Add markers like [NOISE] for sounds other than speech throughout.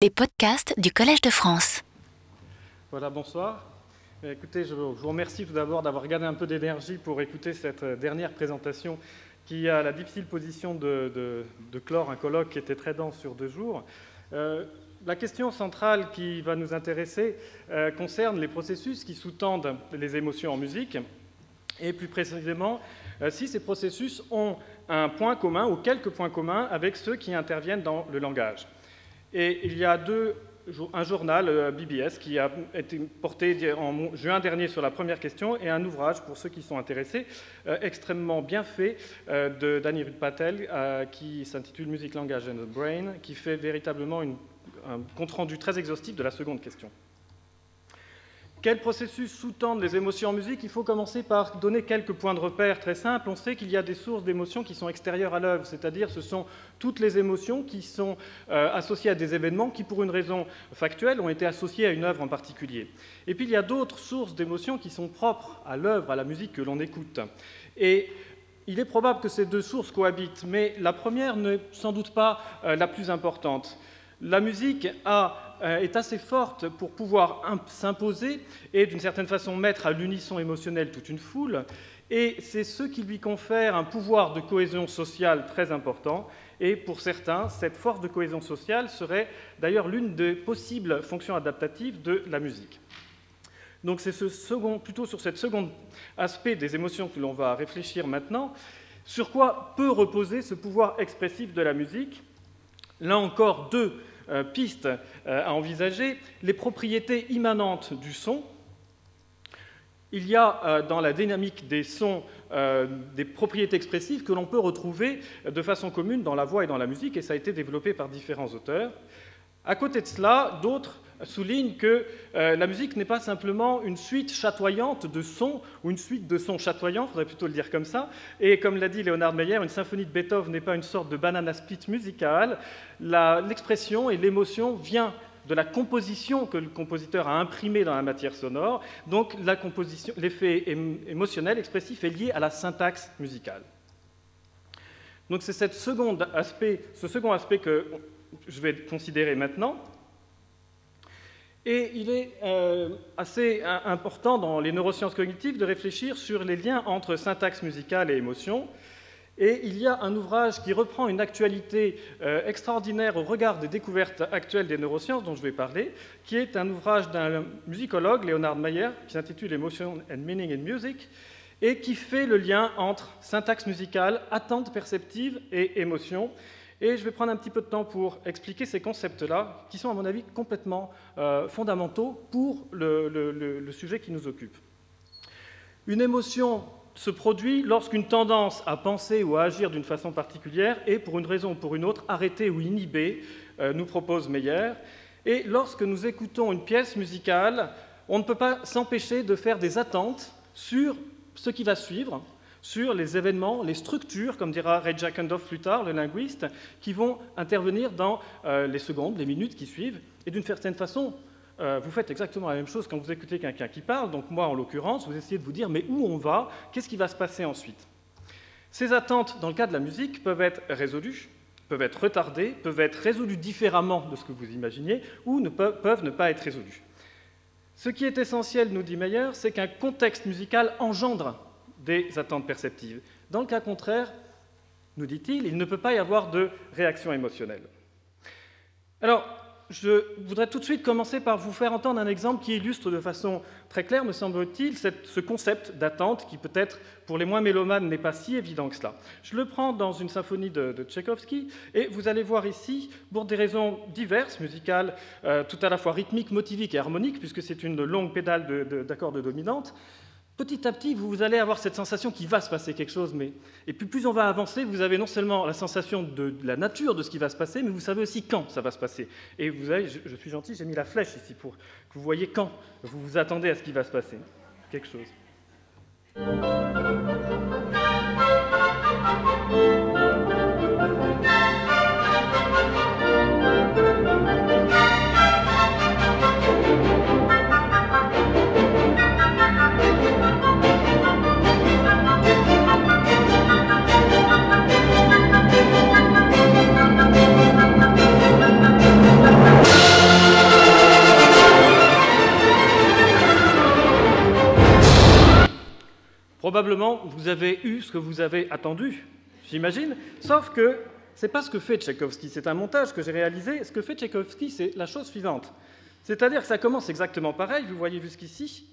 Les podcasts du Collège de France. Voilà, bonsoir. Écoutez, je vous remercie tout d'abord d'avoir gardé un peu d'énergie pour écouter cette dernière présentation qui a la difficile position de, clore un colloque qui était très dense sur deux jours. Euh, la question centrale qui va nous intéresser euh, concerne les processus qui sous-tendent les émotions en musique, et plus précisément euh, si ces processus ont un point commun ou quelques points communs avec ceux qui interviennent dans le langage. Et il y a deux, un journal, euh, BBS, qui a été porté en juin dernier sur la première question, et un ouvrage, pour ceux qui sont intéressés, euh, extrêmement bien fait, euh, de Danny Patel, qui s'intitule Music, Language and the Brain, qui fait véritablement un compte-rendu très exhaustif de la seconde question. Quel processus sous-tendent les émotions en musique? Il faut commencer par donner quelques points de repère très simples. On sait qu'il y a des sources d'émotions qui sont extérieures à l'œuvre, c'est-à-dire ce sont toutes les émotions qui sont euh, associées à des événements qui, pour une raison factuelle, ont été associés à une œuvre en particulier. Et puis il y a d'autres sources d'émotions qui sont propres à l'œuvre, à la musique que l'on écoute. Et il est probable que ces deux sources cohabitent, mais la première n'est sans doute pas euh, la plus importante. La musique a est assez forte pour pouvoir s'imposer et d'une certaine façon mettre à l'unisson émotionnel toute une foule. Et c'est ce qui lui confère un pouvoir de cohésion sociale très important. Et pour certains, cette force de cohésion sociale serait d'ailleurs l'une des possibles fonctions adaptatives de la musique. Donc c'est ce second, plutôt sur ce second aspect des émotions que l'on va réfléchir maintenant. Sur quoi peut reposer ce pouvoir expressif de la musique Là encore, deux euh, pistes euh, à envisager, les propriétés immanentes du son. Il y a euh, dans la dynamique des sons des propriétés expressives que l'on peut retrouver de façon commune dans la voix et dans la musique, et ça a été développé par différents auteurs. À côté de cela, d'autres souligne que euh, la musique n'est pas simplement une suite chatoyante de sons ou une suite de sons chatoyants, il faudrait plutôt le dire comme ça. Et comme l'a dit Leonard Meyer, une symphonie de Beethoven n'est pas une sorte de banana split musicale. L'expression et l'émotion vient de la composition que le compositeur a imprimée dans la matière sonore. Donc l'effet émotionnel expressif est lié à la syntaxe musicale. Donc c'est ce second aspect que je vais considérer maintenant. Et il est euh, assez important dans les neurosciences cognitives de réfléchir sur les liens entre syntaxe musicale et émotion. Et il y a un ouvrage qui reprend une actualité euh, extraordinaire au regard des découvertes actuelles des neurosciences dont je vais parler, qui est un ouvrage d'un musicologue, Leonard Mayer, qui s'intitule Emotion and Meaning in Music, et qui fait le lien entre syntaxe musicale, attente perceptive et émotion, et je vais prendre un petit peu de temps pour expliquer ces concepts-là, qui sont à mon avis complètement euh, fondamentaux pour le, sujet qui nous occupe. Une émotion se produit lorsqu'une tendance à penser ou à agir d'une façon particulière est, pour une raison ou pour une autre, arrêtée ou inhibée, euh, nous propose Meyer. Et lorsque nous écoutons une pièce musicale, on ne peut pas s'empêcher de faire des attentes sur ce qui va suivre, sur les événements, les structures, comme dira Ray Jackendorf plus tard, le linguiste, qui vont intervenir dans euh, les secondes, les minutes qui suivent. Et d'une certaine façon, euh, vous faites exactement la même chose quand vous écoutez quelqu'un qui parle. Donc moi, en l'occurrence, vous essayez de vous dire, mais où on va? Qu'est-ce qui va se passer ensuite? Ces attentes, dans le cas de la musique, peuvent être résolues, peuvent être retardées, peuvent être résolues différemment de ce que vous imaginiez, ou ne peuvent, peuvent ne pas être résolues. Ce qui est essentiel, nous dit Meyer, c'est qu'un contexte musical engendre des attentes perceptives. Dans le cas contraire, nous dit-il, il ne peut pas y avoir de réaction émotionnelle. Alors, je voudrais tout de suite commencer par vous faire entendre un exemple qui illustre de façon très claire, me semble-t-il, ce concept d'attente qui peut-être pour les moins mélomanes n'est pas si évident que cela. Je le prends dans une symphonie de, Tchaïkovski et vous allez voir ici, pour des raisons diverses, musicales, euh, tout à la fois rythmiques, motiviques et harmoniques, puisque c'est une longue pédale d'accords de, de dominante, petit à petit, vous allez avoir cette sensation qu'il va se passer quelque chose. Mais... Et puis plus on va avancer, vous avez non seulement la sensation de la nature de ce qui va se passer, mais vous savez aussi quand ça va se passer. Et vous avez, je, suis gentil, j'ai mis la flèche ici pour que vous voyez quand vous vous attendez à ce qui va se passer. Quelque chose. Probablement, vous avez eu ce que vous avez attendu, j'imagine, sauf que ce n'est pas ce que fait Tchaïkovski, c'est un montage que j'ai réalisé. Ce que fait Tchaïkovski, c'est la chose suivante. C'est-à-dire que ça commence exactement pareil, vous voyez jusqu'ici,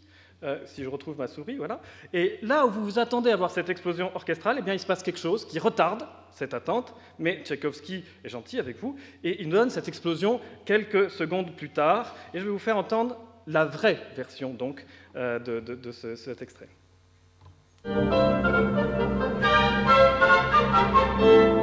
euh, si je retrouve ma souris, voilà. Et là où vous vous attendez à voir cette explosion orchestrale, eh bien, il se passe quelque chose qui retarde cette attente, mais Tchaïkovski est gentil avec vous, et il nous donne cette explosion quelques secondes plus tard, et je vais vous faire entendre la vraie version donc euh, de, cet extrait. Je pense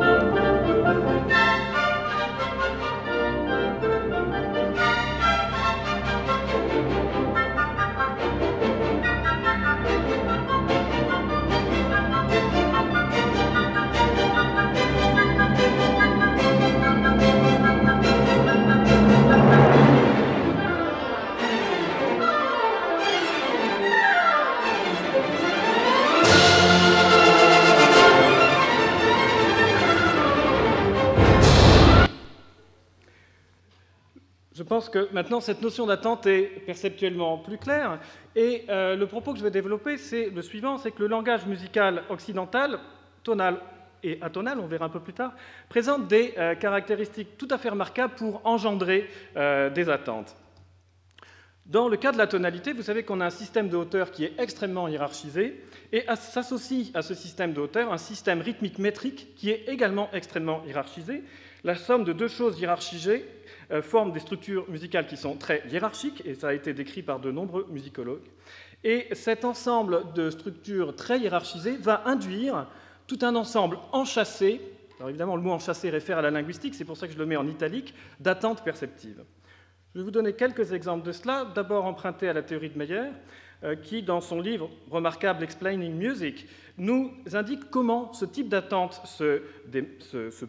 que maintenant cette notion d'attente est perceptuellement plus claire. Et euh, le propos que je vais développer, c'est le suivant, c'est que le langage musical occidental, tonal et atonal, on verra un peu plus tard, présente des euh, caractéristiques tout à fait remarquables pour engendrer euh, des attentes. Dans le cas de la tonalité, vous savez qu'on a un système de hauteur qui est extrêmement hiérarchisé, et s'associe à ce système de hauteur un système rythmique métrique qui est également extrêmement hiérarchisé. La somme de deux choses hiérarchisées forment des structures musicales qui sont très hiérarchiques, et ça a été décrit par de nombreux musicologues. Et cet ensemble de structures très hiérarchisées va induire tout un ensemble enchâssé, alors évidemment le mot enchâssé réfère à la linguistique, c'est pour ça que je le mets en italique, d'attentes perceptives. Je vais vous donner quelques exemples de cela, d'abord emprunté à la théorie de Meyer, euh, qui, dans son livre remarquable Explaining Music, nous indique comment ce type d'attente se,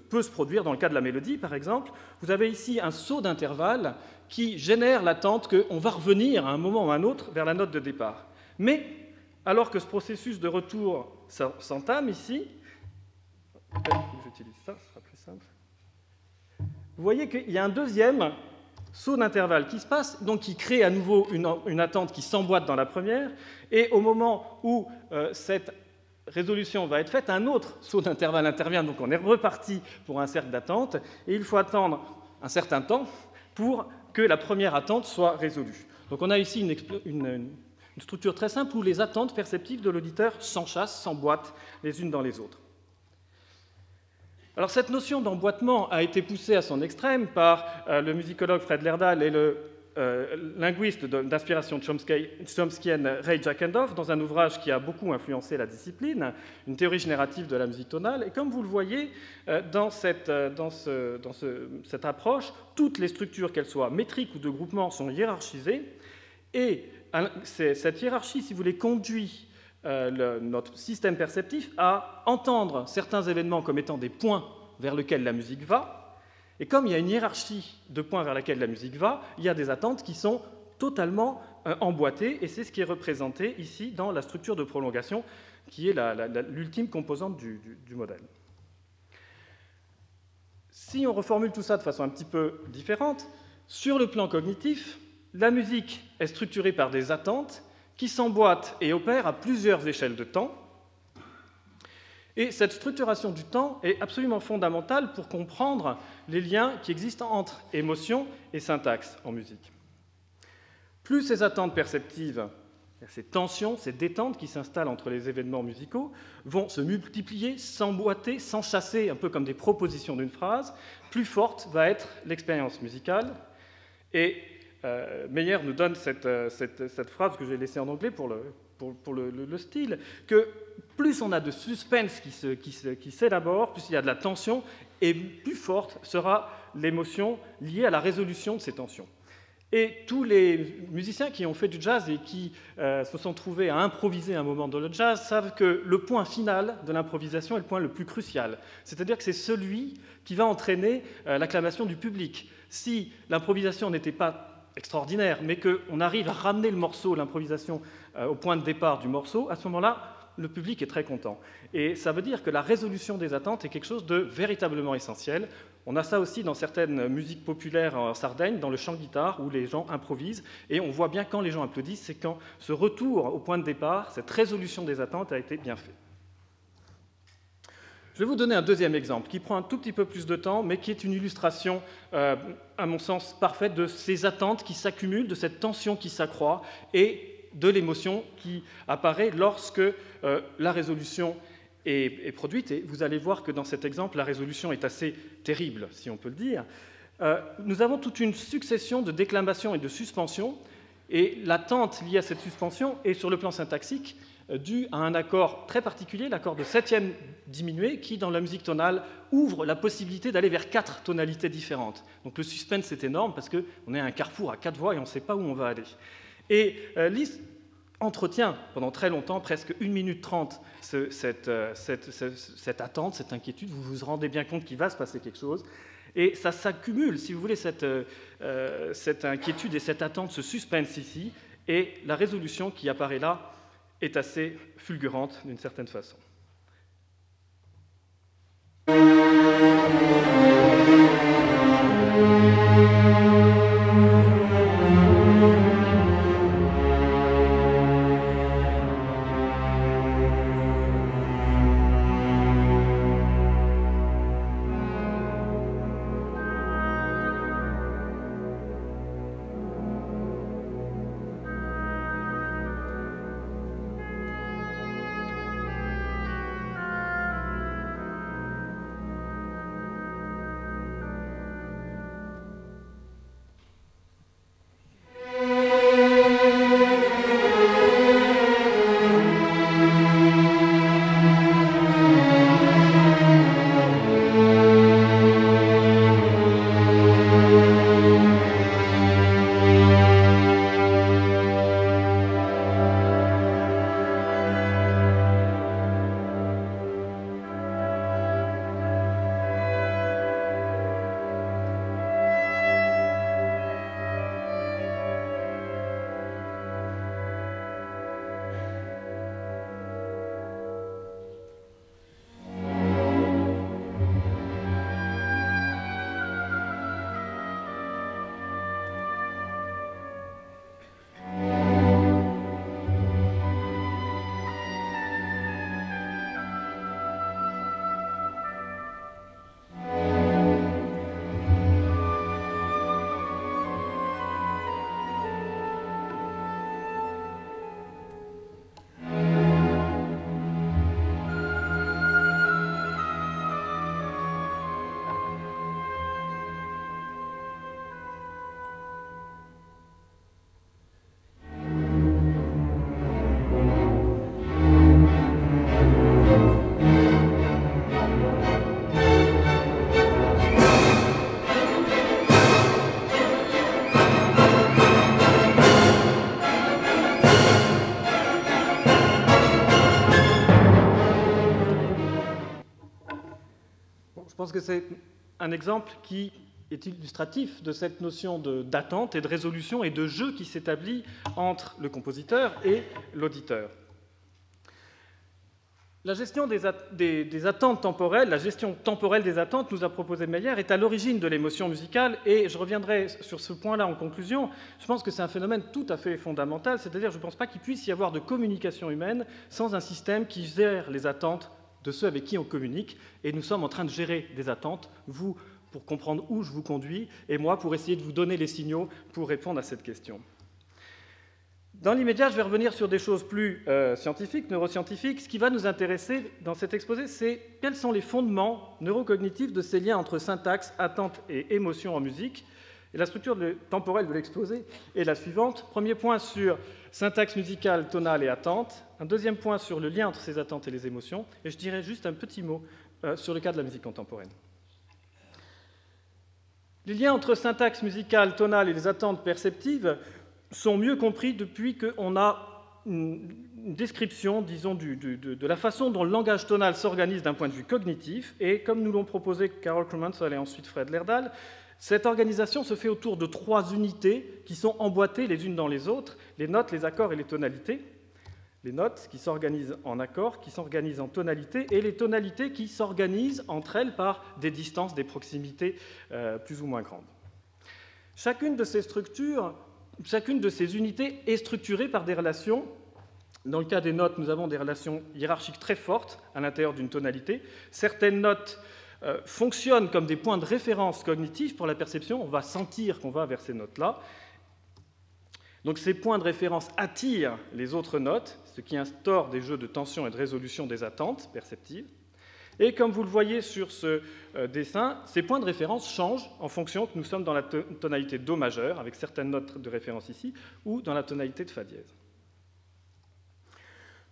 peut se produire dans le cas de la mélodie, par exemple. Vous avez ici un saut d'intervalle qui génère l'attente qu'on va revenir à un moment ou à un autre vers la note de départ. Mais alors que ce processus de retour s'entame ici. Vous voyez qu'il y a un deuxième saut d'intervalle qui se passe, donc qui crée à nouveau une, attente qui s'emboîte dans la première, et au moment où euh, cette résolution va être faite, un autre saut d'intervalle intervient, donc on est reparti pour un cercle d'attente, et il faut attendre un certain temps pour que la première attente soit résolue. Donc on a ici une, structure très simple où les attentes perceptives de l'auditeur s'enchassent, s'emboîtent les unes dans les autres. Alors cette notion d'emboîtement a été poussée à son extrême par euh, le musicologue Fred Lerdal et le euh, linguiste d'inspiration chomskienne Ray Jackendorf dans un ouvrage qui a beaucoup influencé la discipline, une théorie générative de la musique tonale. Et comme vous le voyez, euh, dans, cette, cette approche, toutes les structures, qu'elles soient métriques ou de groupement, sont hiérarchisées. Et cette hiérarchie, si vous voulez, conduit euh, notre système perceptif à entendre certains événements comme étant des points vers lesquels la musique va. Et comme il y a une hiérarchie de points vers lesquels la musique va, il y a des attentes qui sont totalement euh, emboîtées, et c'est ce qui est représenté ici dans la structure de prolongation, qui est l'ultime composante du modèle. Si on reformule tout ça de façon un petit peu différente, sur le plan cognitif, la musique est structurée par des attentes qui s'emboîtent et opèrent à plusieurs échelles de temps. Et cette structuration du temps est absolument fondamentale pour comprendre les liens qui existent entre émotion et syntaxe en musique. Plus ces attentes perceptives, ces tensions, ces détentes qui s'installent entre les événements musicaux vont se multiplier, s'emboîter, s'enchasser, un peu comme des propositions d'une phrase, plus forte va être l'expérience musicale. Et euh, Meyer nous donne euh, cette, phrase que j'ai laissée en anglais pour, le, style, que plus on a de suspense qui s'élabore, plus il y a de la tension, et plus forte sera l'émotion liée à la résolution de ces tensions. Et tous les musiciens qui ont fait du jazz et qui euh, se sont trouvés à improviser un moment dans le jazz savent que le point final de l'improvisation est le point le plus crucial. C'est-à-dire que c'est celui qui va entraîner l'acclamation du public. Si l'improvisation n'était pas extraordinaire, mais qu'on arrive à ramener le morceau, l'improvisation, euh, au point de départ du morceau, à ce moment-là, le public est très content. Et ça veut dire que la résolution des attentes est quelque chose de véritablement essentiel. On a ça aussi dans certaines musiques populaires en Sardaigne, dans le chant guitare, où les gens improvisent. Et on voit bien quand les gens applaudissent, c'est quand ce retour au point de départ, cette résolution des attentes a été bien fait. Je vais vous donner un deuxième exemple qui prend un tout petit peu plus de temps, mais qui est une illustration, euh, à mon sens, parfaite de ces attentes qui s'accumulent, de cette tension qui s'accroît et de l'émotion qui apparaît lorsque euh, la résolution est, produite. Et vous allez voir que dans cet exemple, la résolution est assez terrible, si on peut le dire. Euh, nous avons toute une succession de déclamations et de suspensions, et l'attente liée à cette suspension est, sur le plan syntaxique, dû à un accord très particulier, l'accord de septième diminué, qui, dans la musique tonale, ouvre la possibilité d'aller vers quatre tonalités différentes. Donc le suspense est énorme parce qu'on est à un carrefour à quatre voix et on ne sait pas où on va aller. Et euh, Liszt entretient pendant très longtemps, presque une minute trente, euh, cette, attente, cette inquiétude. Vous vous rendez bien compte qu'il va se passer quelque chose. Et ça s'accumule, si vous voulez, cette, cette inquiétude et cette attente, ce suspense ici, et la résolution qui apparaît là est assez fulgurante d'une certaine façon. Pense que c'est un exemple qui est illustratif de cette notion d'attente et de résolution et de jeu qui s'établit entre le compositeur et l'auditeur. La gestion des, attentes temporelles, la gestion temporelle des attentes, nous a proposé Meyer, est à l'origine de l'émotion musicale, et je reviendrai sur ce point-là en conclusion. Je pense que c'est un phénomène tout à fait fondamental, c'est-à-dire je ne pense pas qu'il puisse y avoir de communication humaine sans un système qui gère les attentes de ceux avec qui on communique, et nous sommes en train de gérer des attentes, vous pour comprendre où je vous conduis, et moi pour essayer de vous donner les signaux pour répondre à cette question. Dans l'immédiat, je vais revenir sur des choses plus euh, scientifiques, neuroscientifiques. Ce qui va nous intéresser dans cet exposé, c'est quels sont les fondements neurocognitifs de ces liens entre syntaxe, attente et émotion en musique. Et la structure temporelle de l'exposé est la suivante. Premier point sur syntaxe musicale, tonale et attente. Un deuxième point sur le lien entre ces attentes et les émotions. Et je dirais juste un petit mot euh, sur le cas de la musique contemporaine. Les liens entre syntaxe musicale, tonale et les attentes perceptives sont mieux compris depuis qu'on a une description, disons, de, la façon dont le langage tonal s'organise d'un point de vue cognitif. Et comme nous l'ont proposé Carol Krumensel et ensuite Fred Lerdal, cette organisation se fait autour de trois unités qui sont emboîtées les unes dans les autres, les notes, les accords et les tonalités. Les notes qui s'organisent en accords, qui s'organisent en tonalités, et les tonalités qui s'organisent entre elles par des distances, des proximités euh, plus ou moins grandes. Chacune de ces structures, chacune de ces unités est structurée par des relations. Dans le cas des notes, nous avons des relations hiérarchiques très fortes à l'intérieur d'une tonalité. Certaines notes euh, fonctionnent comme des points de référence cognitifs pour la perception. On va sentir qu'on va vers ces notes-là. Donc ces points de référence attirent les autres notes, ce qui instaure des jeux de tension et de résolution des attentes perceptives. Et comme vous le voyez sur ce euh, dessin, ces points de référence changent en fonction que nous sommes dans la tonalité Do majeur, avec certaines notes de référence ici, ou dans la tonalité de Fa dièse.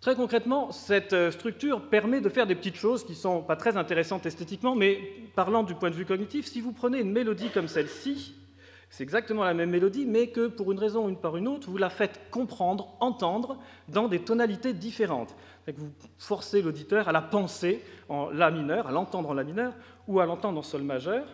Très concrètement, cette euh, structure permet de faire des petites choses qui ne sont pas très intéressantes esthétiquement, mais parlant du point de vue cognitif, si vous prenez une mélodie comme celle-ci, c'est exactement la même mélodie, mais que pour une raison ou une par une autre, vous la faites comprendre, entendre dans des tonalités différentes. Vous forcez l'auditeur à la penser en La mineur, à l'entendre en La mineur, ou à l'entendre en Sol majeur.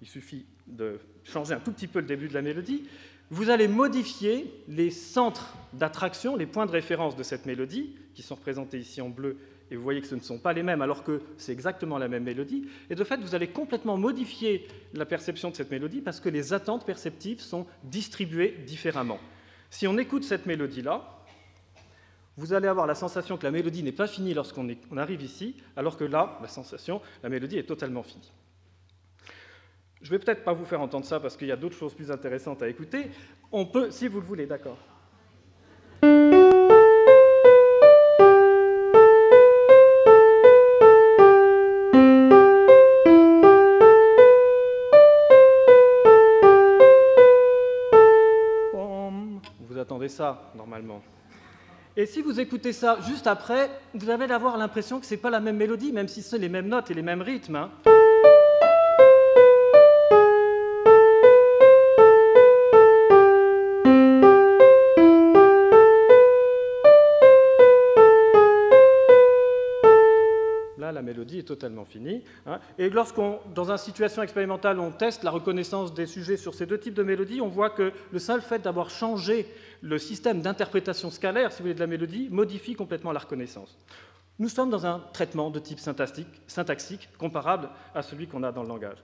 Il suffit de changer un tout petit peu le début de la mélodie. Vous allez modifier les centres d'attraction, les points de référence de cette mélodie, qui sont représentés ici en bleu et vous voyez que ce ne sont pas les mêmes alors que c'est exactement la même mélodie. Et de fait, vous allez complètement modifier la perception de cette mélodie parce que les attentes perceptives sont distribuées différemment. Si on écoute cette mélodie-là, vous allez avoir la sensation que la mélodie n'est pas finie lorsqu'on arrive ici, alors que là, la sensation, la mélodie est totalement finie. Je ne vais peut-être pas vous faire entendre ça parce qu'il y a d'autres choses plus intéressantes à écouter. On peut, si vous le voulez, d'accord. Normalement. Et si vous écoutez ça juste après, vous avez d'avoir l'impression que ce n'est pas la même mélodie, même si c'est les mêmes notes et les mêmes rythmes. Hein. mélodie est totalement finie. Hein. Et lorsqu'on, dans une situation expérimentale, on teste la reconnaissance des sujets sur ces deux types de mélodies, on voit que le seul fait d'avoir changé le système d'interprétation scalaire, si vous voulez, de la mélodie, modifie complètement la reconnaissance. Nous sommes dans un traitement de type syntaxique comparable à celui qu'on a dans le langage.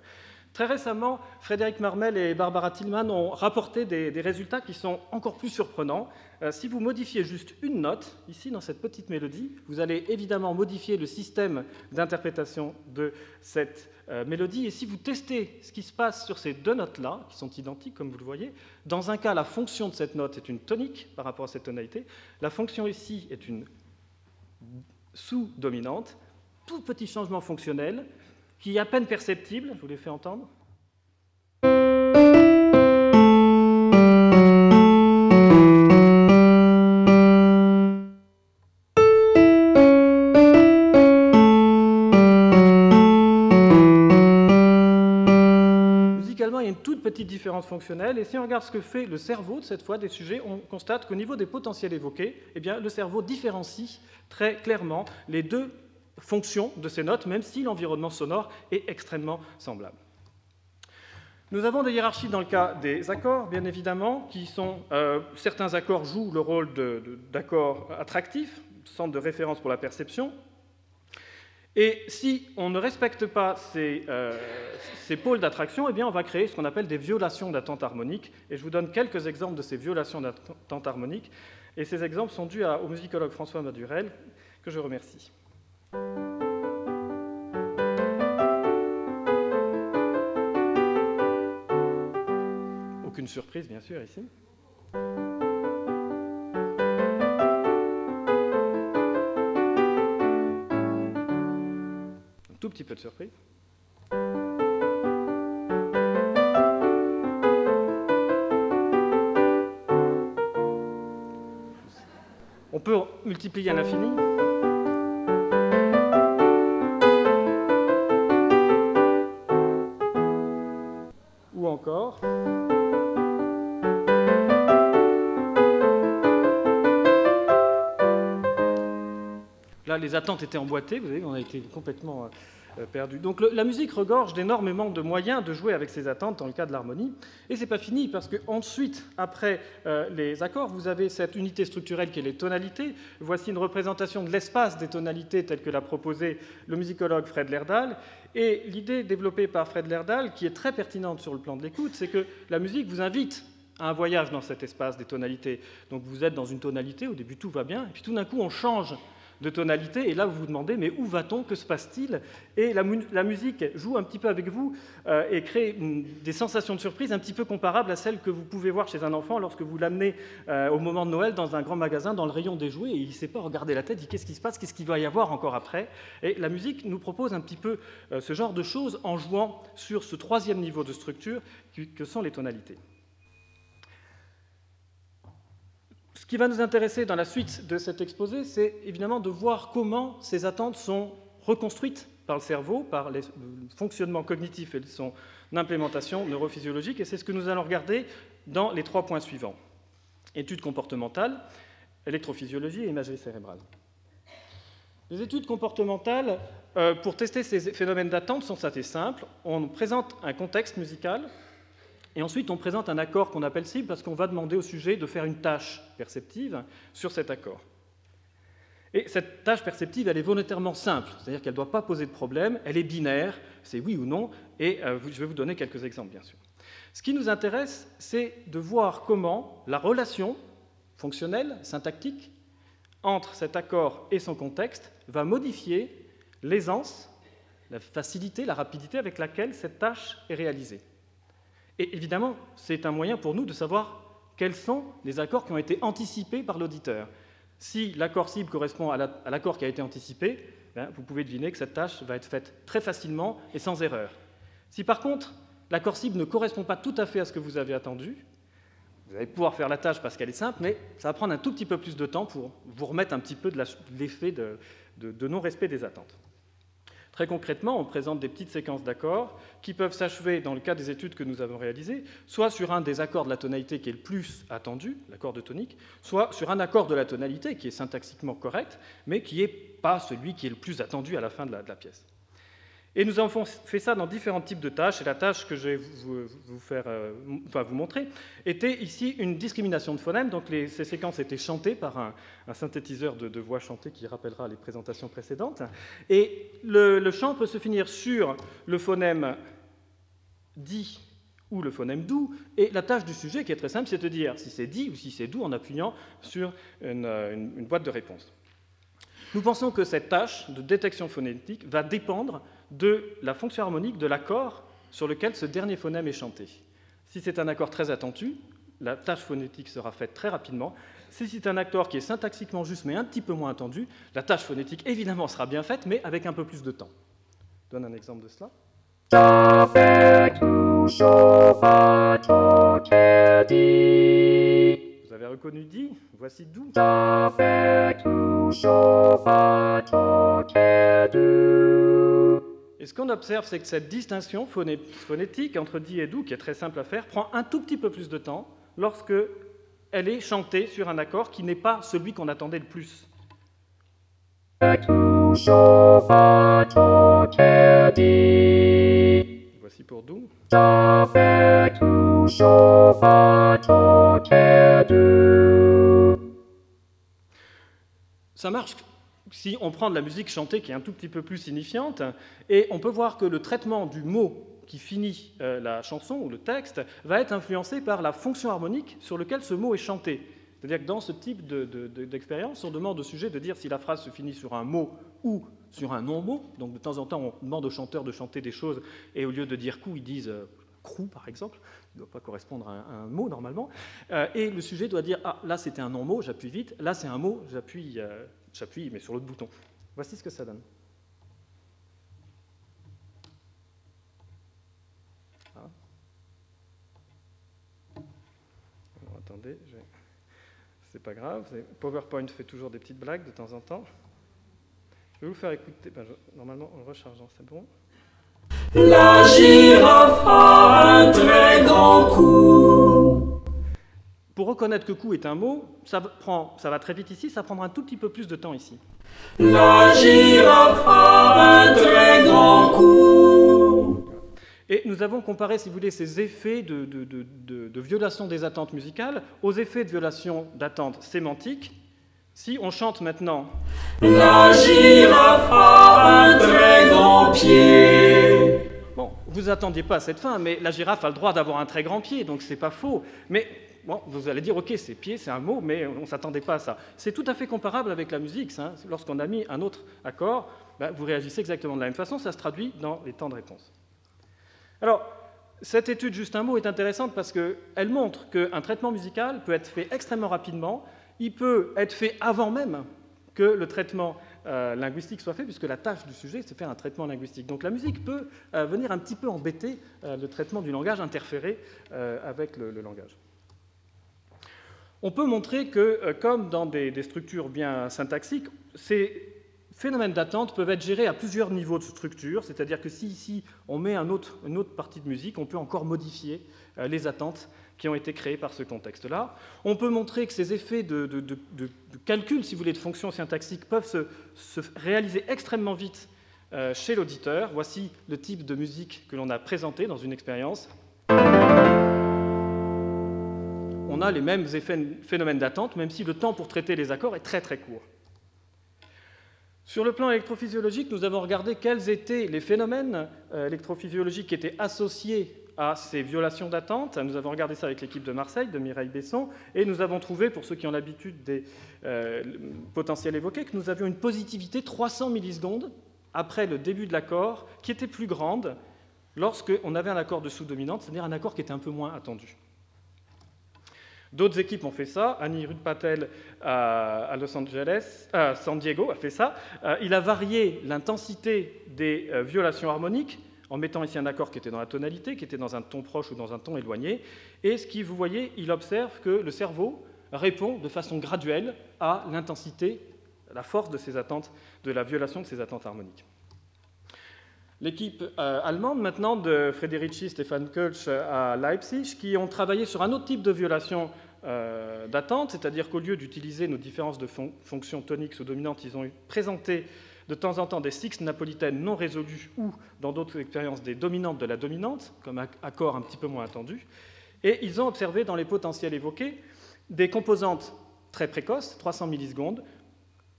Très récemment, Frédéric Marmel et Barbara Tillman ont rapporté des, résultats qui sont encore plus surprenants. Euh, si vous modifiez juste une note, ici dans cette petite mélodie, vous allez évidemment modifier le système d'interprétation de cette euh, mélodie. Et si vous testez ce qui se passe sur ces deux notes-là, qui sont identiques comme vous le voyez, dans un cas, la fonction de cette note est une tonique par rapport à cette tonalité, la fonction ici est une sous-dominante, tout petit changement fonctionnel, qui est à peine perceptible, je vous l'ai fait entendre. Musicalement, il y a une toute petite différence fonctionnelle, et si on regarde ce que fait le cerveau de cette fois des sujets, on constate qu'au niveau des potentiels évoqués, eh bien, le cerveau différencie très clairement les deux fonction de ces notes, même si l'environnement sonore est extrêmement semblable. Nous avons des hiérarchies dans le cas des accords, bien évidemment, qui sont euh, certains accords jouent le rôle d'accords attractifs, centre de référence pour la perception. Et si on ne respecte pas ces, euh, pôles d'attraction, eh on va créer ce qu'on appelle des violations d'attente harmonique. Et je vous donne quelques exemples de ces violations d'attente harmonique. Et ces exemples sont dus au musicologue François Madurel, que je remercie. Aucune surprise, bien sûr, ici. Un tout petit peu de surprise. On peut multiplier à l'infini. Les attentes étaient emboîtées, vous voyez, on a été complètement euh, perdu. Donc la musique regorge d'énormément de moyens de jouer avec ses attentes dans le cas de l'harmonie. Et c'est pas fini parce que ensuite, après euh, les accords, vous avez cette unité structurelle qui est les tonalités. Voici une représentation de l'espace des tonalités tel que l'a proposé le musicologue Fred Lerdal. Et l'idée développée par Fred Lerdal, qui est très pertinente sur le plan de l'écoute, c'est que la musique vous invite à un voyage dans cet espace des tonalités. Donc vous êtes dans une tonalité, au début tout va bien, et puis tout d'un coup on change de tonalité. Et là, vous vous demandez, mais où va-t-on Que se passe-t-il Et la, musique joue un petit peu avec vous euh, et crée des sensations de surprise un petit peu comparables à celles que vous pouvez voir chez un enfant lorsque vous l'amenez euh, au moment de Noël dans un grand magasin, dans le rayon des jouets, et il ne sait pas regarder la tête, il dit qu'est-ce qui se passe, qu'est-ce qu'il va y avoir encore après. Et la musique nous propose un petit peu euh, ce genre de choses en jouant sur ce troisième niveau de structure que sont les tonalités. Ce qui va nous intéresser dans la suite de cet exposé, c'est évidemment de voir comment ces attentes sont reconstruites par le cerveau, par le fonctionnement cognitif et son implémentation neurophysiologique, et c'est ce que nous allons regarder dans les trois points suivants. Études comportementales, électrophysiologie et imagerie cérébrale. Les études comportementales, euh, pour tester ces phénomènes d'attente, sont assez simples. On présente un contexte musical, et ensuite, on présente un accord qu'on appelle cible parce qu'on va demander au sujet de faire une tâche perceptive sur cet accord. Et cette tâche perceptive, elle est volontairement simple, c'est-à-dire qu'elle ne doit pas poser de problème, elle est binaire, c'est oui ou non, et euh, je vais vous donner quelques exemples, bien sûr. Ce qui nous intéresse, c'est de voir comment la relation fonctionnelle, syntactique, entre cet accord et son contexte va modifier l'aisance, la facilité, la rapidité avec laquelle cette tâche est réalisée. Et évidemment, c'est un moyen pour nous de savoir quels sont les accords qui ont été anticipés par l'auditeur. Si l'accord cible correspond à l'accord qui a été anticipé, ben, vous pouvez deviner que cette tâche va être faite très facilement et sans erreur. Si par contre l'accord cible ne correspond pas tout à fait à ce que vous avez attendu, vous allez pouvoir faire la tâche parce qu'elle est simple, mais ça va prendre un tout petit peu plus de temps pour vous remettre un petit peu de l'effet de non-respect des attentes. Très concrètement, on présente des petites séquences d'accords qui peuvent s'achever, dans le cas des études que nous avons réalisées, soit sur un des accords de la tonalité qui est le plus attendu, l'accord de tonique, soit sur un accord de la tonalité qui est syntaxiquement correct, mais qui n'est pas celui qui est le plus attendu à la fin de la, pièce. Et nous avons fait ça dans différents types de tâches. Et la tâche que je vais vous, faire, euh, vous montrer était ici une discrimination de phonèmes. Donc ces séquences étaient chantées par un, synthétiseur de, voix chantée qui rappellera les présentations précédentes. Et le, chant peut se finir sur le phonème dit ou le phonème doux. Et la tâche du sujet, qui est très simple, c'est de dire si c'est dit ou si c'est doux en appuyant sur une boîte de réponse. Nous pensons que cette tâche de détection phonétique va dépendre de la fonction harmonique de l'accord sur lequel ce dernier phonème est chanté. Si c'est un accord très attendu, la tâche phonétique sera faite très rapidement. Si c'est un accord qui est syntaxiquement juste mais un petit peu moins attendu, la tâche phonétique évidemment sera bien faite mais avec un peu plus de temps. Je donne un exemple de cela. Vous avez reconnu dit Voici d'où. Et ce qu'on observe, c'est que cette distinction phonétique entre dit et doux, qui est très simple à faire, prend un tout petit peu plus de temps lorsque elle est chantée sur un accord qui n'est pas celui qu'on attendait le plus. Voici pour doux. Ça marche si on prend de la musique chantée qui est un tout petit peu plus signifiante, et on peut voir que le traitement du mot qui finit euh, la chanson ou le texte va être influencé par la fonction harmonique sur laquelle ce mot est chanté. C'est-à-dire que dans ce type d'expérience, on demande au sujet de dire si la phrase se finit sur un mot ou sur un non-mot. Donc de temps en temps, on demande au chanteur de chanter des choses, et au lieu de dire cou, ils disent euh, crou, par exemple. Il ne doit pas correspondre à un, mot normalement. Euh, et le sujet doit dire Ah, là c'était un non-mot, j'appuie vite. Là c'est un mot, j'appuie J'appuie, mais sur l'autre bouton. Voici ce que ça donne. Ah. attendez, c'est pas grave. PowerPoint fait toujours des petites blagues de temps en temps. Je vais vous faire écouter. Ben, normalement, en rechargeant, c'est bon. La girafe a un très grand coup. Pour reconnaître que coup est un mot, ça, prend, ça va très vite ici, ça prendra un tout petit peu plus de temps ici. La girafe a un très grand coup. Et nous avons comparé, si vous voulez, ces effets de, de, de, de violation des attentes musicales aux effets de violation d'attentes sémantiques. Si on chante maintenant La girafe a un très grand pied. Bon, vous attendiez pas à cette fin, mais la girafe a le droit d'avoir un très grand pied, donc c'est pas faux. Mais bon, vous allez dire, ok, c'est pied, c'est un mot, mais on ne s'attendait pas à ça. C'est tout à fait comparable avec la musique. Ça. Lorsqu'on a mis un autre accord, ben, vous réagissez exactement de la même façon, ça se traduit dans les temps de réponse. Alors, cette étude, juste un mot, est intéressante parce qu'elle montre qu'un traitement musical peut être fait extrêmement rapidement, il peut être fait avant même que le traitement euh, linguistique soit fait, puisque la tâche du sujet, c'est faire un traitement linguistique. Donc la musique peut euh, venir un petit peu embêter euh, le traitement du langage, interférer avec le, langage. On peut montrer que, euh, comme dans des, structures bien syntaxiques, ces phénomènes d'attente peuvent être gérés à plusieurs niveaux de structure, c'est-à-dire que si ici on met un autre, une autre partie de musique, on peut encore modifier euh, les attentes qui ont été créées par ce contexte-là. On peut montrer que ces effets de, calcul, si vous voulez, de fonctions syntaxiques peuvent se, se réaliser extrêmement vite euh, chez l'auditeur. Voici le type de musique que l'on a présenté dans une expérience. On a les mêmes phénomènes d'attente, même si le temps pour traiter les accords est très très court. Sur le plan électrophysiologique, nous avons regardé quels étaient les phénomènes euh, électrophysiologiques qui étaient associés à ces violations d'attente. Nous avons regardé ça avec l'équipe de Marseille, de Mireille Besson, et nous avons trouvé, pour ceux qui ont l'habitude des euh, potentiels évoqués, que nous avions une positivité 300 millisecondes après le début de l'accord, qui était plus grande lorsqu'on avait un accord de sous-dominante, c'est-à-dire un accord qui était un peu moins attendu. D'autres équipes ont fait ça. Annie Rudpatel à Los Angeles, à San Diego a fait ça. Euh, il a varié l'intensité des euh, violations harmoniques en mettant ici un accord qui était dans la tonalité, qui était dans un ton proche ou dans un ton éloigné. Et ce qui, vous voyez, il observe que le cerveau répond de façon graduelle à l'intensité, la force de ces attentes, de la violation de ces attentes harmoniques. L'équipe euh, allemande maintenant de Frederici, Stefan Kölsch à Leipzig, qui ont travaillé sur un autre type de violation euh, d'attente, c'est-à-dire qu'au lieu d'utiliser nos différences de fon fonctions toniques ou dominantes, ils ont présenté de temps en temps des sixtes napolitaines non résolues ou, dans d'autres expériences, des dominantes de la dominante, comme accord un petit peu moins attendu. Et ils ont observé dans les potentiels évoqués des composantes très précoces, 300 millisecondes,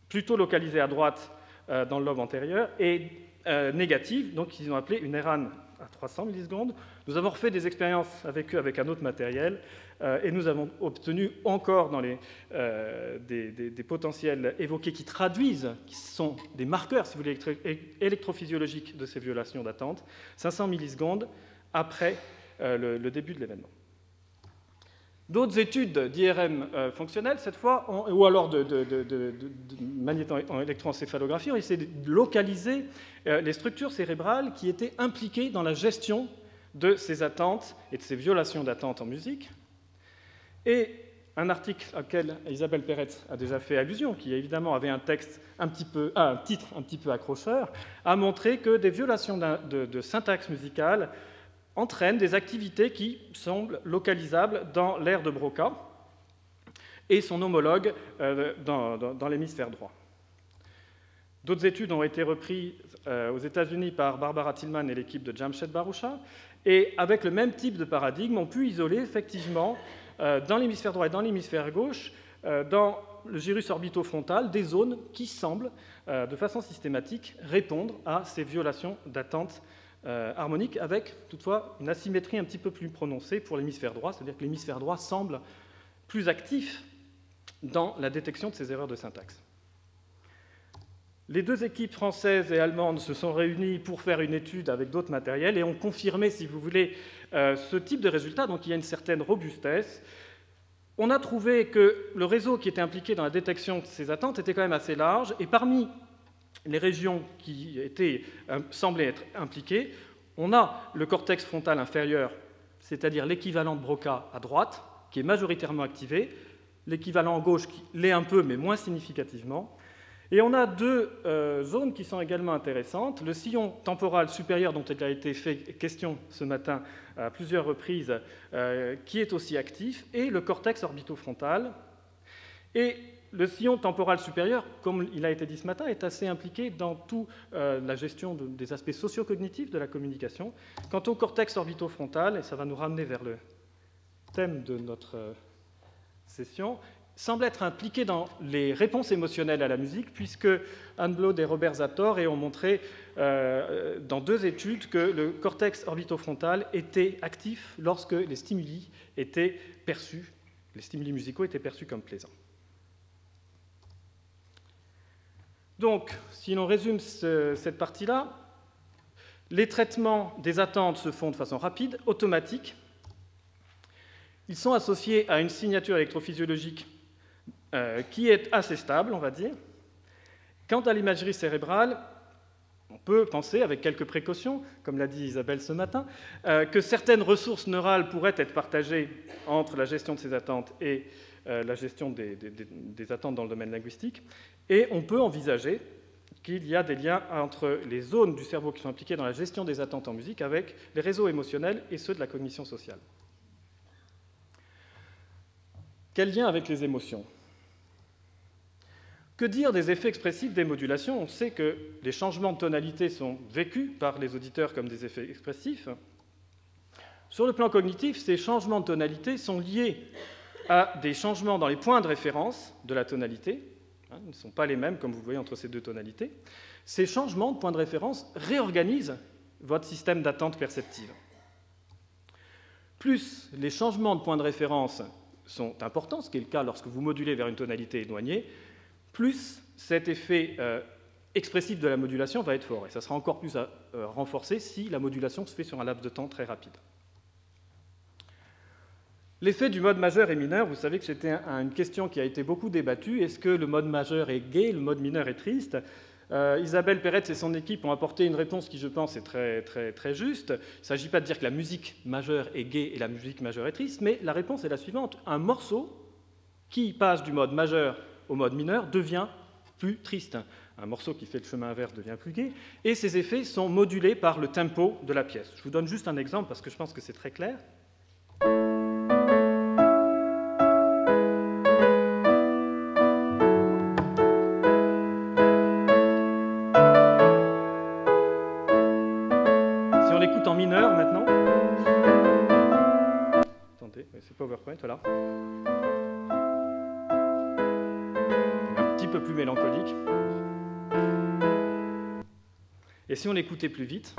plutôt localisées à droite euh, dans le lobe antérieur, et euh, négative, donc ils ont appelé une ERAN à 300 millisecondes. Nous avons refait des expériences avec eux avec un autre matériel euh, et nous avons obtenu encore dans les, euh, des, potentiels évoqués qui traduisent, qui sont des marqueurs, si vous voulez, électrophysiologiques de ces violations d'attente, 500 millisecondes après euh, le début de l'événement. D'autres études d'IRM euh, fonctionnelles, cette fois, ou alors de, de, de magnétoélectroencéphalographie, ont essayé de localiser euh, les structures cérébrales qui étaient impliquées dans la gestion de ces attentes et de ces violations d'attentes en musique. Et un article auquel Isabelle Peretz a déjà fait allusion, qui évidemment avait un texte un petit peu, ah, un titre un petit peu accrocheur, a montré que des violations de syntaxe musicale entraîne des activités qui semblent localisables dans l'aire de Broca et son homologue euh, dans, l'hémisphère droit. D'autres études ont été reprises euh, aux États-Unis par Barbara Tillman et l'équipe de Jamshed Barusha, et avec le même type de paradigme, on pu isoler effectivement euh, dans l'hémisphère droit et dans l'hémisphère gauche, dans le gyrus orbitofrontal, des zones qui semblent, de façon systématique, répondre à ces violations d'attente euh, harmonique, avec toutefois une asymétrie un petit peu plus prononcée pour l'hémisphère droit, c'est-à-dire que l'hémisphère droit semble plus actif dans la détection de ces erreurs de syntaxe. Les deux équipes françaises et allemandes se sont réunies pour faire une étude avec d'autres matériels et ont confirmé, si vous voulez, euh, ce type de résultat. Donc il y a une certaine robustesse. On a trouvé que le réseau qui était impliqué dans la détection de ces attentes était quand même assez large et parmi les régions qui étaient, euh, semblaient être impliquées, on a le cortex frontal inférieur, c'est-à-dire l'équivalent de Broca à droite, qui est majoritairement activé, l'équivalent gauche qui l'est un peu mais moins significativement, Et on a deux euh, zones qui sont également intéressantes. Le sillon temporal supérieur, dont il a été fait question ce matin à plusieurs reprises, euh, qui est aussi actif, et le cortex orbitofrontal. Et le sillon temporal supérieur, comme il a été dit ce matin, est assez impliqué dans toute euh, la gestion de, des aspects sociocognitifs de la communication. Quant au cortex orbitofrontal, et ça va nous ramener vers le thème de notre euh, session, semble être impliqué dans les réponses émotionnelles à la musique, puisque Anne Blode et Robert Zator ont montré euh, dans deux études que le cortex orbitofrontal était actif lorsque les stimuli étaient perçus, les stimuli musicaux étaient perçus comme plaisants. Donc, si l'on résume ce, cette partie-là, les traitements des attentes se font de façon rapide, automatique. Ils sont associés à une signature électrophysiologique euh, qui est assez stable, on va dire. Quant à l'imagerie cérébrale, on peut penser, avec quelques précautions, comme l'a dit Isabelle ce matin, euh, que certaines ressources neurales pourraient être partagées entre la gestion de ces attentes et la gestion des, attentes dans le domaine linguistique. Et on peut envisager qu'il y a des liens entre les zones du cerveau qui sont impliquées dans la gestion des attentes en musique avec les réseaux émotionnels et ceux de la cognition sociale. Quel lien avec les émotions? Que dire des effets expressifs des modulations? On sait que les changements de tonalité sont vécus par les auditeurs comme des effets expressifs. Sur le plan cognitif, ces changements de tonalité sont liés à des changements dans les points de référence de la tonalité. Hein, ils ne sont pas les mêmes, comme vous voyez, entre ces deux tonalités. Ces changements de points de référence réorganisent votre système d'attente perceptive. Plus les changements de points de référence sont importants, ce qui est le cas lorsque vous modulez vers une tonalité éloignée, plus cet effet euh, expressif de la modulation va être fort. Et ça sera encore plus euh, renforcé si la modulation se fait sur un laps de temps très rapide. L'effet du mode majeur et mineur, vous savez que c'était un, une question qui a été beaucoup débattue. Est-ce que le mode majeur est gai, le mode mineur est triste? Euh, Isabelle Peretz et son équipe ont apporté une réponse qui, je pense, est très, très, très juste. Il ne s'agit pas de dire que la musique majeure est gaie et la musique majeure est triste, mais la réponse est la suivante. Un morceau qui passe du mode majeur au mode mineur devient plus triste. Un morceau qui fait le chemin inverse devient plus gai, et ces effets sont modulés par le tempo de la pièce. Je vous donne juste un exemple parce que je pense que c'est très clair. Si on l'écoutait plus vite.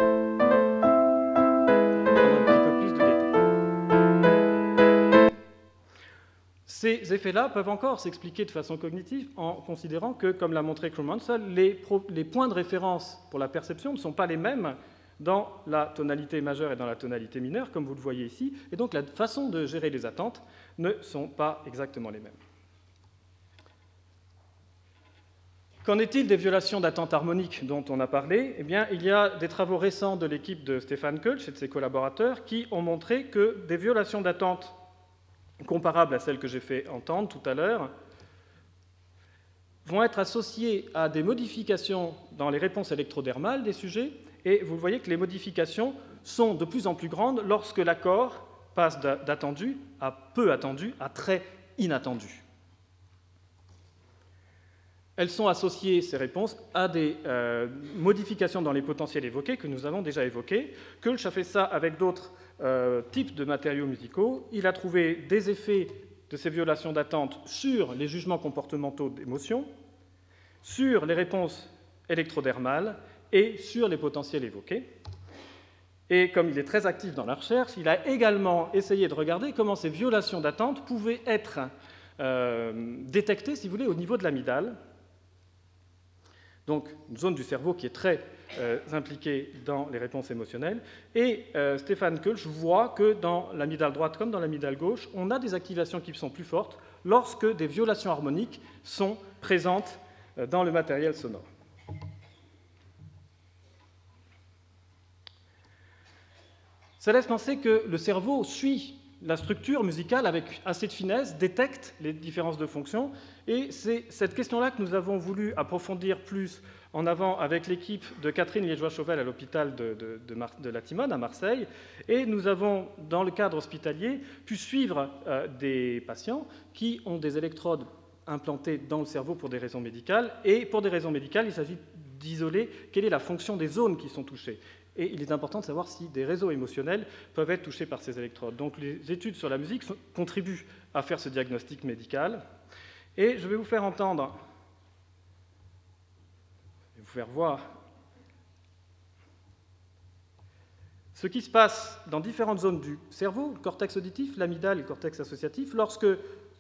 Ces effets-là peuvent encore s'expliquer de façon cognitive en considérant que, comme l'a montré Krummansel, les, les points de référence pour la perception ne sont pas les mêmes dans la tonalité majeure et dans la tonalité mineure, comme vous le voyez ici, et donc la façon de gérer les attentes ne sont pas exactement les mêmes. Qu'en est-il des violations d'attente harmonique dont on a parlé? Eh bien, il y a des travaux récents de l'équipe de Stéphane Kölsch et de ses collaborateurs qui ont montré que des violations d'attente comparables à celles que j'ai fait entendre tout à l'heure vont être associées à des modifications dans les réponses électrodermales des sujets, et vous voyez que les modifications sont de plus en plus grandes lorsque l'accord passe d'attendu à peu attendu à très inattendu. Elles sont associées, ces réponses, à des euh, modifications dans les potentiels évoqués que nous avons déjà évoqués. Kölsch a fait ça avec d'autres euh, types de matériaux musicaux. Il a trouvé des effets de ces violations d'attente sur les jugements comportementaux d'émotion, sur les réponses électrodermales et sur les potentiels évoqués. Et comme il est très actif dans la recherche, il a également essayé de regarder comment ces violations d'attente pouvaient être euh, détectées, si vous voulez, au niveau de l'amygdale, donc une zone du cerveau qui est très euh, impliquée dans les réponses émotionnelles. Et euh, Stéphane Kölsch voit que dans l'amygdale droite comme dans l'amygdale gauche, on a des activations qui sont plus fortes lorsque des violations harmoniques sont présentes euh, dans le matériel sonore. Ça laisse penser que le cerveau suit la structure musicale, avec assez de finesse, détecte les différences de fonctions. Et c'est cette question-là que nous avons voulu approfondir plus en avant avec l'équipe de Catherine Liégeois-Chauvel à l'hôpital de, de, la Timone à Marseille. Et nous avons, dans le cadre hospitalier, pu suivre euh, des patients qui ont des électrodes implantées dans le cerveau pour des raisons médicales. Et pour des raisons médicales, il s'agit d'isoler quelle est la fonction des zones qui sont touchées. Et il est important de savoir si des réseaux émotionnels peuvent être touchés par ces électrodes. Donc les études sur la musique contribuent à faire ce diagnostic médical. Et je vais vous faire entendre, vous faire voir ce qui se passe dans différentes zones du cerveau, le cortex auditif, l'amygdale et le cortex associatif, lorsque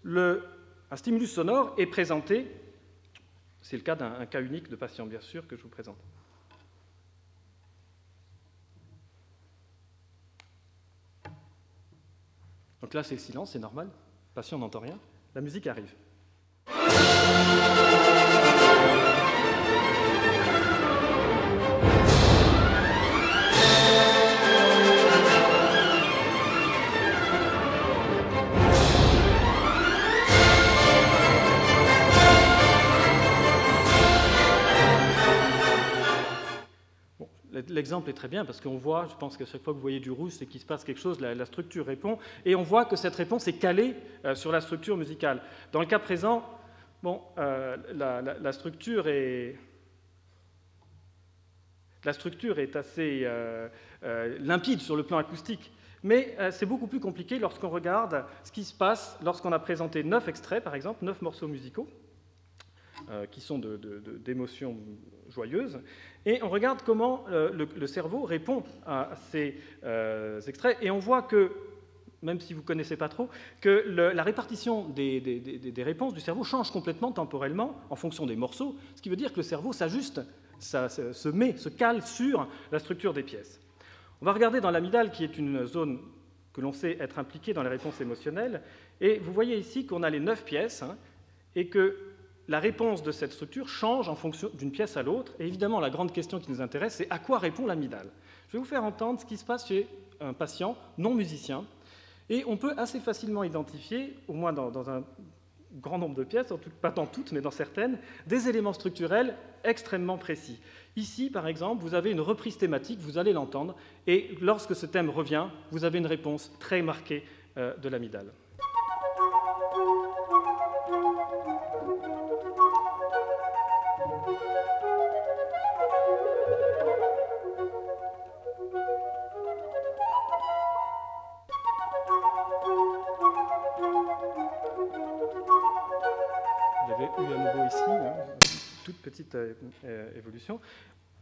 le, un stimulus sonore est présenté. C'est le cas d'un cas unique de patient, bien sûr, que je vous présente. Donc là, c'est le silence, c'est normal. Le patient n'entend rien. La musique arrive. L'exemple est très bien parce qu'on voit, je pense qu'à chaque fois que vous voyez du rouge, c'est qu'il se passe quelque chose, la, structure répond, et on voit que cette réponse est calée euh, sur la structure musicale. Dans le cas présent, bon, euh, la, structure est, assez euh, limpide sur le plan acoustique. Mais c'est beaucoup plus compliqué lorsqu'on regarde ce qui se passe lorsqu'on a présenté neuf extraits, par exemple, neuf morceaux musicaux, qui sont d'émotions joyeuses, et on regarde comment euh, le, cerveau répond à ces euh, extraits, et on voit que, même si vous ne connaissez pas trop, que la répartition des, réponses du cerveau change complètement temporellement en fonction des morceaux, ce qui veut dire que le cerveau s'ajuste, se met, se cale sur la structure des pièces. On va regarder dans l'amygdale, qui est une zone que l'on sait être impliquée dans les réponses émotionnelles, et vous voyez ici qu'on a les neuf pièces, hein, et que la réponse de cette structure change en fonction d'une pièce à l'autre. Et évidemment, la grande question qui nous intéresse, c'est à quoi répond l'amygdale? Je vais vous faire entendre ce qui se passe chez un patient non musicien. Et on peut assez facilement identifier, au moins dans, un grand nombre de pièces, pas dans toutes, mais dans certaines, des éléments structurels extrêmement précis. Ici, par exemple, vous avez une reprise thématique, vous allez l'entendre, et lorsque ce thème revient, vous avez une réponse très marquée euh, de l'amygdale. Petite euh, euh, évolution.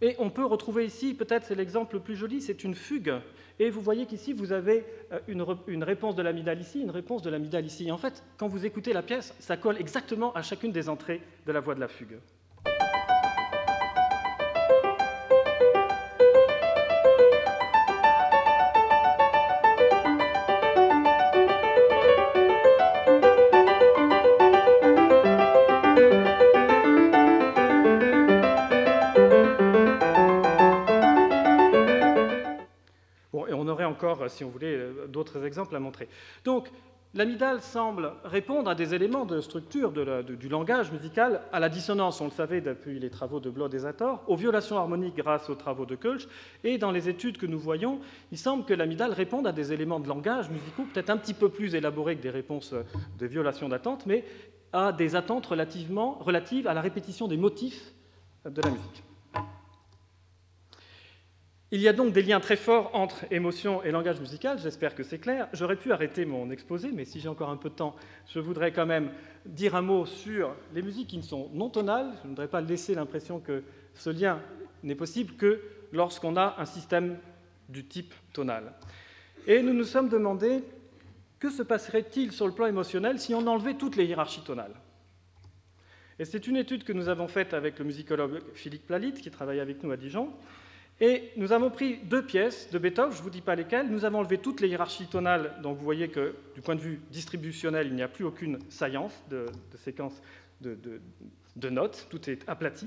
Et on peut retrouver ici, peut-être c'est l'exemple le plus joli, c'est une fugue. Et vous voyez qu'ici, vous avez euh, une, réponse de l'amygdale ici, une réponse de l'amygdale ici. en fait, quand vous écoutez la pièce, ça colle exactement à chacune des entrées de la voix de la fugue. Encore, si on voulait, euh, d'autres exemples à montrer. Donc, l'amygdale semble répondre à des éléments de structure du langage musical, à la dissonance, on le savait depuis les travaux de Bloch et Zator, aux violations harmoniques grâce aux travaux de Kölsch, et dans les études que nous voyons, il semble que l'amygdale réponde à des éléments de langage musicaux, peut-être un petit peu plus élaborés que des réponses de violation d'attente, mais à des attentes relativement, relatives à la répétition des motifs de la musique. Il y a donc des liens très forts entre émotion et langage musical, j'espère que c'est clair. J'aurais pu arrêter mon exposé, mais si j'ai encore un peu de temps, je voudrais quand même dire un mot sur les musiques qui ne sont non tonales. Je ne voudrais pas laisser l'impression que ce lien n'est possible que lorsqu'on a un système du type tonal. Et nous nous sommes demandé que se passerait-il sur le plan émotionnel si on enlevait toutes les hiérarchies tonales Et c'est une étude que nous avons faite avec le musicologue Philippe Plalit, qui travaille avec nous à Dijon, et nous avons pris deux pièces de Beethoven, je ne vous dis pas lesquelles, nous avons enlevé toutes les hiérarchies tonales, donc vous voyez que du point de vue distributionnel, il n'y a plus aucune saillance de, séquence de, notes, tout est aplati.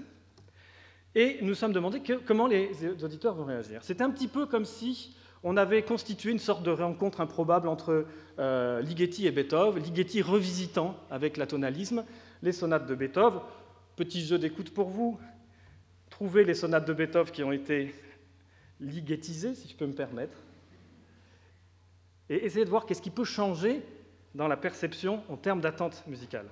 Et nous sommes demandé comment les auditeurs vont réagir. C'est un petit peu comme si on avait constitué une sorte de rencontre improbable entre euh, Ligeti et Beethoven, Ligeti revisitant avec l'atonalisme les sonates de Beethoven. Petit jeu d'écoute pour vous. Trouvez les sonates de Beethoven qui ont été ligétisées, si je peux me permettre, et essayez de voir qu'est-ce qui peut changer dans la perception en termes d'attente musicale.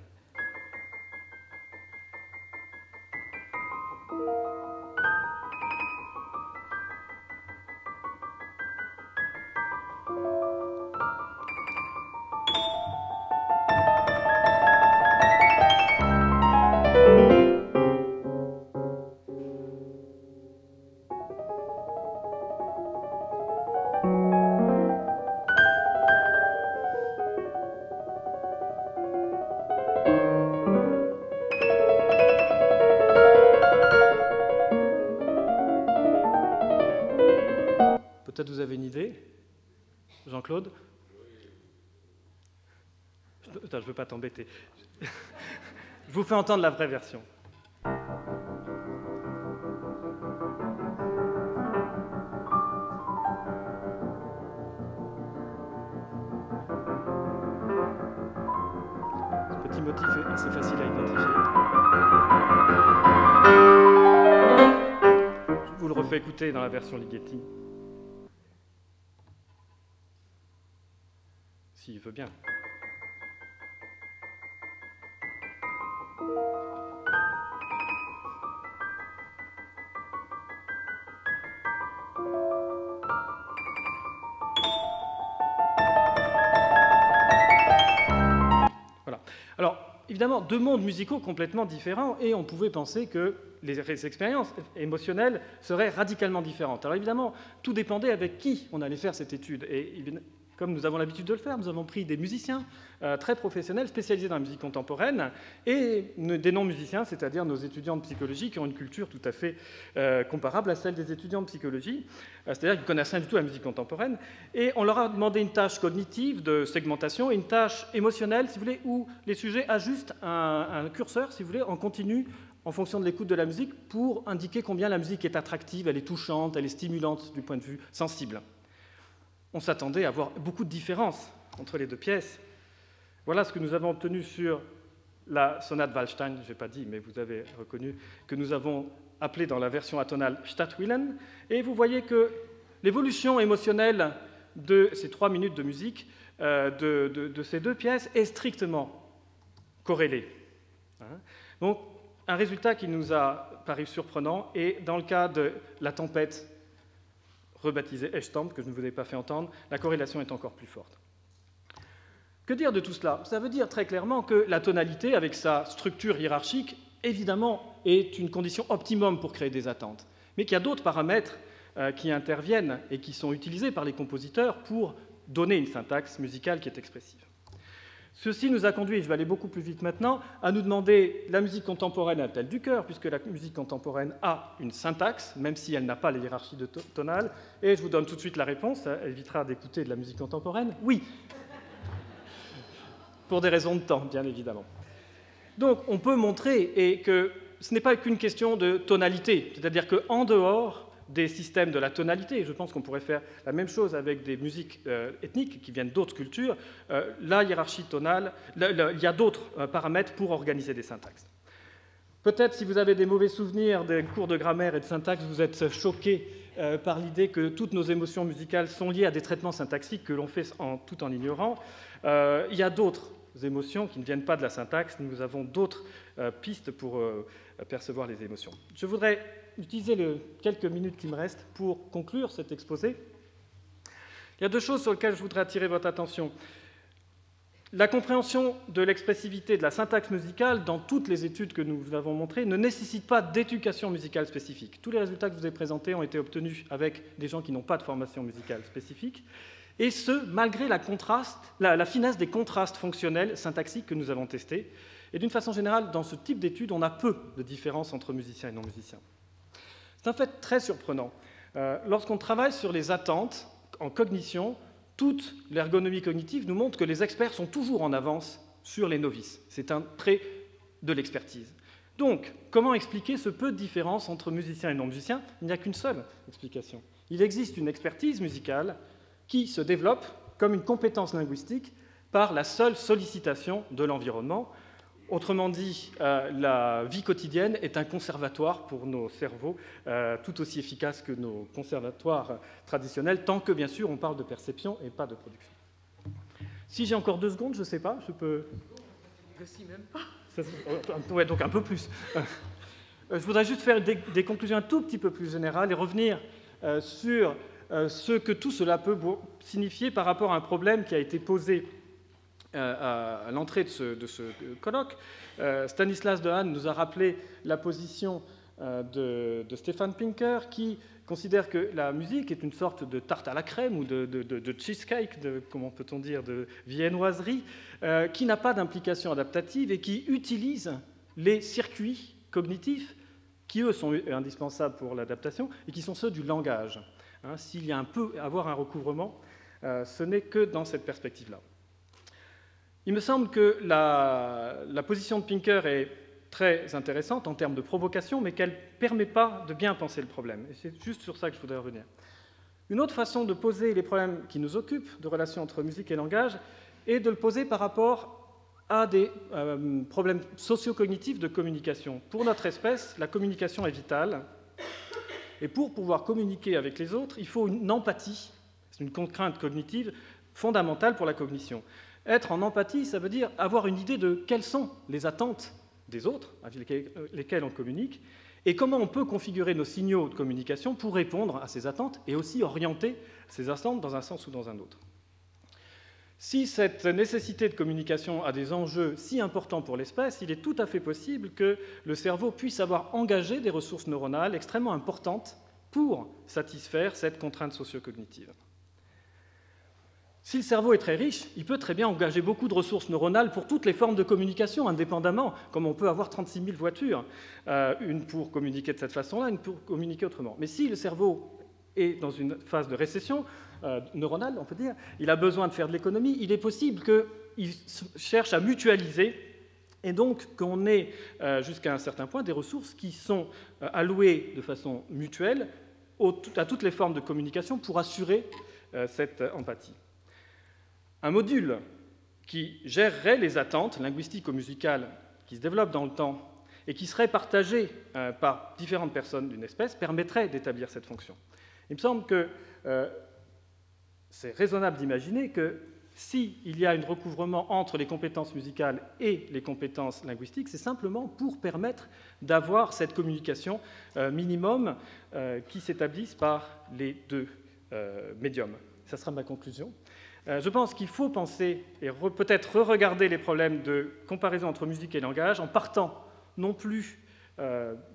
Pas t'embêter. [LAUGHS] Je vous fais entendre la vraie version. Ce petit motif est assez facile à identifier. Je vous le refais écouter dans la version Ligeti. S'il veut bien. Deux mondes musicaux complètement différents, et on pouvait penser que les expériences émotionnelles seraient radicalement différentes. Alors évidemment, tout dépendait avec qui on allait faire cette étude. Et comme nous avons l'habitude de le faire, nous avons pris des musiciens euh, très professionnels spécialisés dans la musique contemporaine et des non-musiciens, c'est-à-dire nos étudiants de psychologie qui ont une culture tout à fait euh, comparable à celle des étudiants de psychologie, euh, c'est-à-dire qu'ils connaissent rien du tout la musique contemporaine. Et on leur a demandé une tâche cognitive de segmentation une tâche émotionnelle, si vous voulez, où les sujets ajustent un, un curseur, si vous voulez, en continu en fonction de l'écoute de la musique pour indiquer combien la musique est attractive, elle est touchante, elle est stimulante du point de vue sensible on s'attendait à avoir beaucoup de différences entre les deux pièces. Voilà ce que nous avons obtenu sur la sonate Wallstein, je n'ai pas dit, mais vous avez reconnu, que nous avons appelée dans la version atonale Stadtwillen. Et vous voyez que l'évolution émotionnelle de ces trois minutes de musique euh, de, ces deux pièces est strictement corrélée. Hein. Donc, un résultat qui nous a paru surprenant, et dans le cas de la tempête rebaptisé Echtamp, que je ne vous ai pas fait entendre, la corrélation est encore plus forte. Que dire de tout cela? Ça veut dire très clairement que la tonalité, avec sa structure hiérarchique, évidemment, est une condition optimum pour créer des attentes, mais qu'il y a d'autres paramètres euh, qui interviennent et qui sont utilisés par les compositeurs pour donner une syntaxe musicale qui est expressive. Ceci nous a conduit, je vais aller beaucoup plus vite maintenant, à nous demander la musique contemporaine a-t-elle du cœur, puisque la musique contemporaine a une syntaxe, même si elle n'a pas les hiérarchies de tonales. Et je vous donne tout de suite la réponse, ça évitera d'écouter de la musique contemporaine. Oui, pour des raisons de temps, bien évidemment. Donc on peut montrer et que ce n'est pas qu'une question de tonalité, c'est-à-dire qu'en dehors des systèmes de la tonalité. Je pense qu'on pourrait faire la même chose avec des musiques euh, ethniques qui viennent d'autres cultures. Euh, la hiérarchie tonale, il y a d'autres euh, paramètres pour organiser des syntaxes. Peut-être si vous avez des mauvais souvenirs des cours de grammaire et de syntaxe, vous êtes choqué par l'idée que toutes nos émotions musicales sont liées à des traitements syntaxiques que l'on fait tout en ignorant. il y a d'autres émotions qui ne viennent pas de la syntaxe. Nous avons d'autres pistes pour percevoir les émotions. Je voudrais utiliser les quelques minutes qui me restent pour conclure cet exposé. Il y a deux choses sur lesquelles je voudrais attirer votre attention. La compréhension de l'expressivité de la syntaxe musicale dans toutes les études que nous avons montrées ne nécessite pas d'éducation musicale spécifique. Tous les résultats que je vous ai présentés ont été obtenus avec des gens qui n'ont pas de formation musicale spécifique, et ce, malgré la, finesse des contrastes fonctionnels syntaxiques que nous avons testés. Et d'une façon générale, dans ce type d'études, on a peu de différences entre musiciens et non-musiciens. C'est un fait très surprenant. Euh, lorsqu'on travaille sur les attentes en cognition, toute l'ergonomie cognitive nous montre que les experts sont toujours en avance sur les novices. C'est un trait de l'expertise. Donc, comment expliquer ce peu de différence entre musiciens et non-musiciens? Il n'y a qu'une seule explication. Il existe une expertise musicale qui se développe comme une compétence linguistique par la seule sollicitation de l'environnement. Autrement dit, euh, la vie quotidienne est un conservatoire pour nos cerveaux, euh, tout aussi efficace que nos conservatoires traditionnels, tant que bien sûr on parle de perception et pas de production. Si j'ai encore deux secondes, je ne sais pas, je peux. Si même pas. ouais, donc un peu plus. Euh, je voudrais juste faire des, conclusions un tout petit peu plus générales et revenir euh, sur euh, ce que tout cela peut signifier par rapport à un problème qui a été posé à, l'entrée de ce, colloque. Stanislas Dehaene nous a rappelé la position de, Stéphane Pinker qui considère que la musique est une sorte de tarte à la crème ou de, cheesecake, de, comment peut-on dire, de viennoiserie, qui n'a pas d'implication adaptative et qui utilise les circuits cognitifs qui, eux, sont indispensables pour l'adaptation et qui sont ceux du langage. Hein, s'il y a un peu avoir un recouvrement, euh, ce n'est que dans cette perspective-là. Il me semble que la, position de Pinker est très intéressante en termes de provocation, mais qu'elle ne permet pas de bien penser le problème. Et c'est juste sur ça que je voudrais revenir. Une autre façon de poser les problèmes qui nous occupent, de relation entre musique et langage, est de le poser par rapport à des euh, problèmes socio-cognitifs de communication. Pour notre espèce, la communication est vitale. Et pour pouvoir communiquer avec les autres, il faut une empathie. C'est une contrainte cognitive fondamentale pour la cognition. Être en empathie, ça veut dire avoir une idée de quelles sont les attentes des autres avec lesquelles on communique et comment on peut configurer nos signaux de communication pour répondre à ces attentes et aussi orienter ces attentes dans un sens ou dans un autre. Si cette nécessité de communication a des enjeux si importants pour l'espèce, il est tout à fait possible que le cerveau puisse avoir engagé des ressources neuronales extrêmement importantes pour satisfaire cette contrainte socio-cognitive. Si le cerveau est très riche, il peut très bien engager beaucoup de ressources neuronales pour toutes les formes de communication indépendamment, comme on peut avoir 36 000 voitures, euh, une pour communiquer de cette façon-là, une pour communiquer autrement. Mais si le cerveau est dans une phase de récession, euh, neuronal, on peut dire, il a besoin de faire de l'économie, il est possible qu'il cherche à mutualiser et donc qu'on ait euh, jusqu'à un certain point des ressources qui sont allouées de façon mutuelle à toutes les formes de communication pour assurer cette empathie. Un module qui gérerait les attentes linguistico-musicales qui se développent dans le temps et qui serait partagé par différentes personnes d'une espèce permettrait d'établir cette fonction. Il me semble que c'est raisonnable d'imaginer que s'il y a un recouvrement entre les compétences musicales et les compétences linguistiques, c'est simplement pour permettre d'avoir cette communication euh, minimum euh, qui s'établisse par les deux euh, médiums. Ça sera ma conclusion. Je pense qu'il faut penser et peut-être re-regarder les problèmes de comparaison entre musique et langage en partant non plus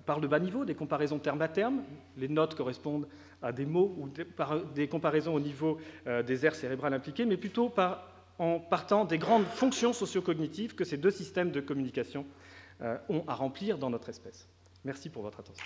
par le bas niveau, des comparaisons terme à terme, les notes correspondent à des mots ou des, par des comparaisons au niveau euh, des aires cérébrales impliquées, mais plutôt en partant des grandes fonctions sociocognitives que ces deux systèmes de communication euh, ont à remplir dans notre espèce. Merci pour votre attention.